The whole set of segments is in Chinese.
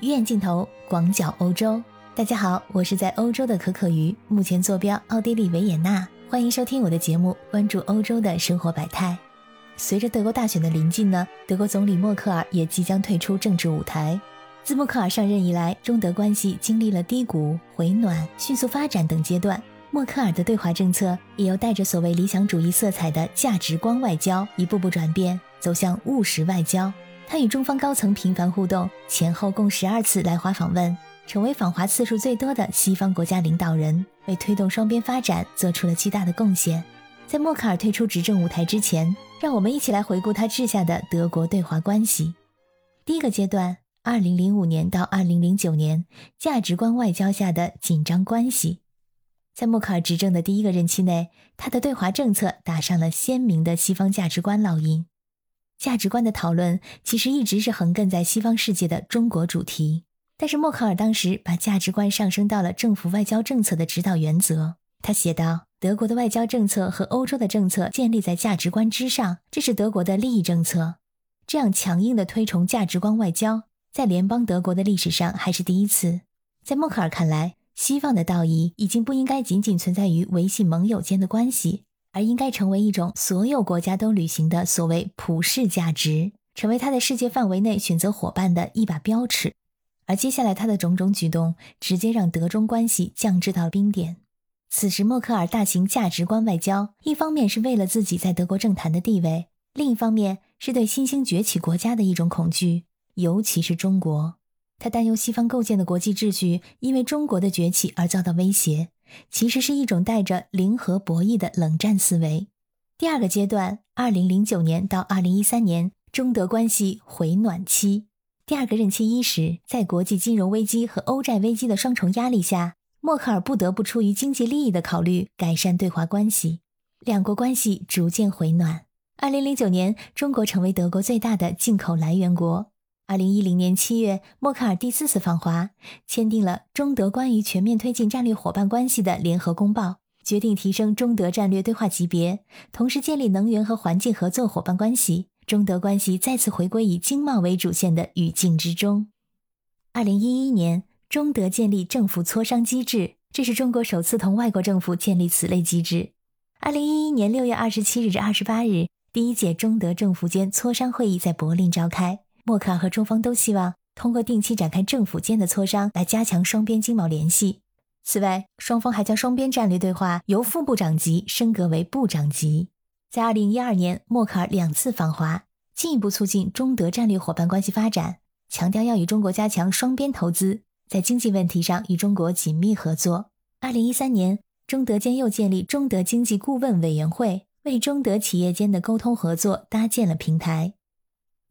鱼眼镜头，广角欧洲。大家好，我是在欧洲的可可鱼，目前坐标奥地利维也纳。欢迎收听我的节目，关注欧洲的生活百态。随着德国大选的临近呢，德国总理默克尔也即将退出政治舞台。自默克尔上任以来，中德关系经历了低谷、回暖、迅速发展等阶段。默克尔的对华政策也由带着所谓理想主义色彩的价值观外交，一步步转变，走向务实外交。他与中方高层频繁互动，前后共十二次来华访问，成为访华次数最多的西方国家领导人，为推动双边发展做出了巨大的贡献。在默克尔退出执政舞台之前，让我们一起来回顾他治下的德国对华关系。第一个阶段，二零零五年到二零零九年，价值观外交下的紧张关系。在默克尔执政的第一个任期内，他的对华政策打上了鲜明的西方价值观烙印。价值观的讨论其实一直是横亘在西方世界的中国主题，但是默克尔当时把价值观上升到了政府外交政策的指导原则。他写道：“德国的外交政策和欧洲的政策建立在价值观之上，这是德国的利益政策。这样强硬的推崇价值观外交，在联邦德国的历史上还是第一次。在默克尔看来。”西方的道义已经不应该仅仅存在于维系盟友间的关系，而应该成为一种所有国家都履行的所谓普世价值，成为他在世界范围内选择伙伴的一把标尺。而接下来他的种种举动，直接让德中关系降至到冰点。此时，默克尔大型价值观外交，一方面是为了自己在德国政坛的地位，另一方面是对新兴崛起国家的一种恐惧，尤其是中国。他担忧西方构建的国际秩序因为中国的崛起而遭到威胁，其实是一种带着零和博弈的冷战思维。第二个阶段，二零零九年到二零一三年，中德关系回暖期。第二个任期伊始，在国际金融危机和欧债危机的双重压力下，默克尔不得不出于经济利益的考虑，改善对华关系，两国关系逐渐回暖。二零零九年，中国成为德国最大的进口来源国。二零一零年七月，默克尔第四次访华，签订了中德关于全面推进战略伙伴关系的联合公报，决定提升中德战略对话级别，同时建立能源和环境合作伙伴关系。中德关系再次回归以经贸为主线的语境之中。二零一一年，中德建立政府磋商机制，这是中国首次同外国政府建立此类机制。二零一一年六月二十七日至二十八日，第一届中德政府间磋商会议在柏林召开。默克尔和中方都希望通过定期展开政府间的磋商来加强双边经贸联系。此外，双方还将双边战略对话由副部长级升格为部长级。在二零一二年，默克尔两次访华，进一步促进中德战略伙伴关系发展，强调要与中国加强双边投资，在经济问题上与中国紧密合作。二零一三年，中德间又建立中德经济顾问委员会，为中德企业间的沟通合作搭建了平台。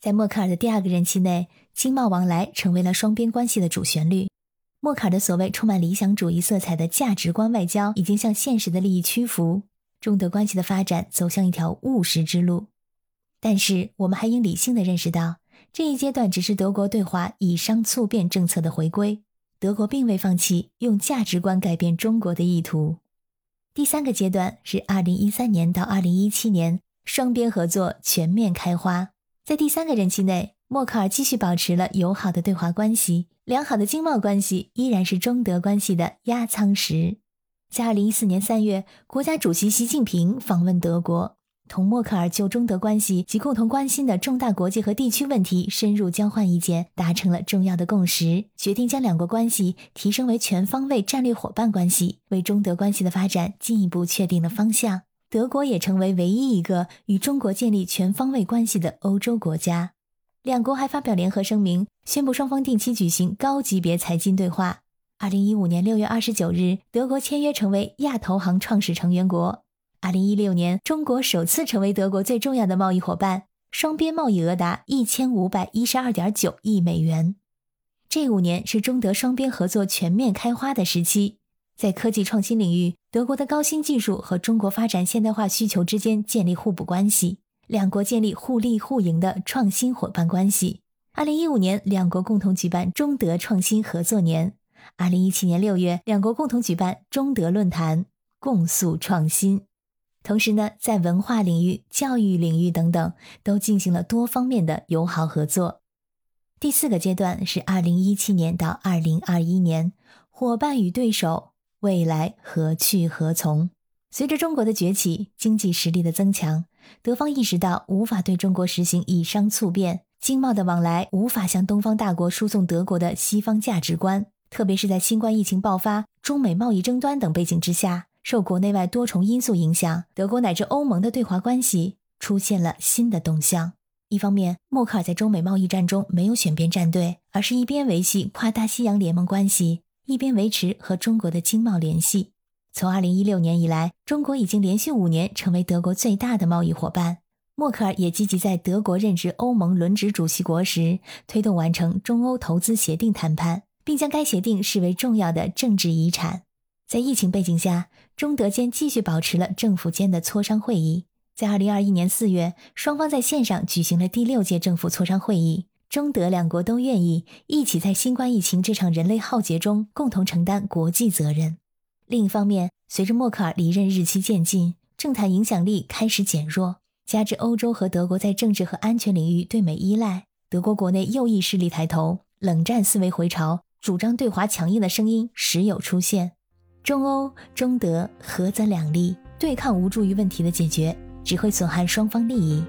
在默克尔的第二个任期内，经贸往来成为了双边关系的主旋律。默克尔的所谓充满理想主义色彩的价值观外交，已经向现实的利益屈服，中德关系的发展走向一条务实之路。但是，我们还应理性的认识到，这一阶段只是德国对华以商促变政策的回归，德国并未放弃用价值观改变中国的意图。第三个阶段是二零一三年到二零一七年，双边合作全面开花。在第三个任期内，默克尔继续保持了友好的对华关系，良好的经贸关系依然是中德关系的压舱石。在二零一四年三月，国家主席习近平访问德国，同默克尔就中德关系及共同关心的重大国际和地区问题深入交换意见，达成了重要的共识，决定将两国关系提升为全方位战略伙伴关系，为中德关系的发展进一步确定了方向。德国也成为唯一一个与中国建立全方位关系的欧洲国家。两国还发表联合声明，宣布双方定期举行高级别财经对话。二零一五年六月二十九日，德国签约成为亚投行创始成员国。二零一六年，中国首次成为德国最重要的贸易伙伴，双边贸易额达一千五百一十二点九亿美元。这五年是中德双边合作全面开花的时期。在科技创新领域，德国的高新技术和中国发展现代化需求之间建立互补关系，两国建立互利互赢的创新伙伴关系。二零一五年，两国共同举办中德创新合作年；二零一七年六月，两国共同举办中德论坛，共塑创新。同时呢，在文化领域、教育领域等等，都进行了多方面的友好合作。第四个阶段是二零一七年到二零二一年，伙伴与对手未来何去何从？随着中国的崛起，经济实力的增强，德方意识到无法对中国实行以商促变，经贸的往来无法向东方大国输送德国的西方价值观。特别是在新冠疫情爆发、中美贸易争端等背景之下，受国内外多重因素影响，德国乃至欧盟的对华关系出现了新的动向。一方面，默克尔在中美贸易战中没有选边站队，而是一边维系跨大西洋联盟关系，一边维持和中国的经贸联系。从2016年以来，中国已经连续五年成为德国最大的贸易伙伴。默克尔也积极在德国任职欧盟轮值主席国时，推动完成中欧投资协定谈判，并将该协定视为重要的政治遗产。在疫情背景下，中德间继续保持了政府间的磋商会议。在二零二一年四月，双方在线上举行了第六届政府磋商会议。中德两国都愿意一起在新冠疫情这场人类浩劫中共同承担国际责任。另一方面，随着默克尔离任日期渐近，政坛影响力开始减弱，加之欧洲和德国在政治和安全领域对美依赖，德国国内右翼势力抬头，冷战思维回潮，主张对华强硬的声音时有出现。中欧、中德合则两利，对抗无助于问题的解决。只会损害双方利益。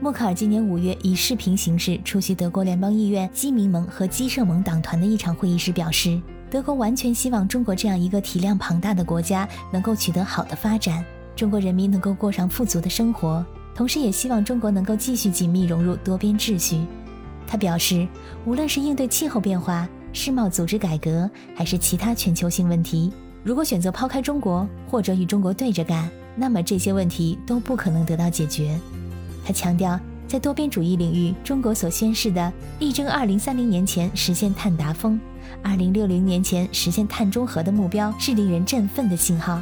默克尔今年五月以视频形式出席德国联邦议院基民盟和基圣盟党团的一场会议时表示，德国完全希望中国这样一个体量庞大的国家能够取得好的发展，中国人民能够过上富足的生活，同时也希望中国能够继续紧密融入多边秩序。他表示，无论是应对气候变化、世贸组织改革，还是其他全球性问题，如果选择抛开中国或者与中国对着干。那么这些问题都不可能得到解决。他强调，在多边主义领域，中国所宣示的力争2030年前实现碳达峰、2060年前实现碳中和的目标是令人振奋的信号。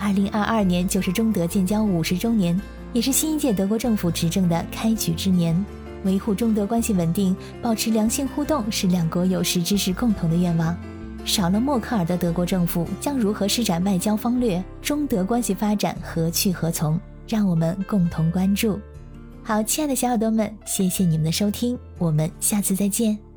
2022年就是中德建交五十周年，也是新一届德国政府执政的开局之年。维护中德关系稳定，保持良性互动，是两国有识之士共同的愿望。少了默克尔的德国政府将如何施展外交方略？中德关系发展何去何从？让我们共同关注。好，亲爱的小耳朵们，谢谢你们的收听，我们下次再见。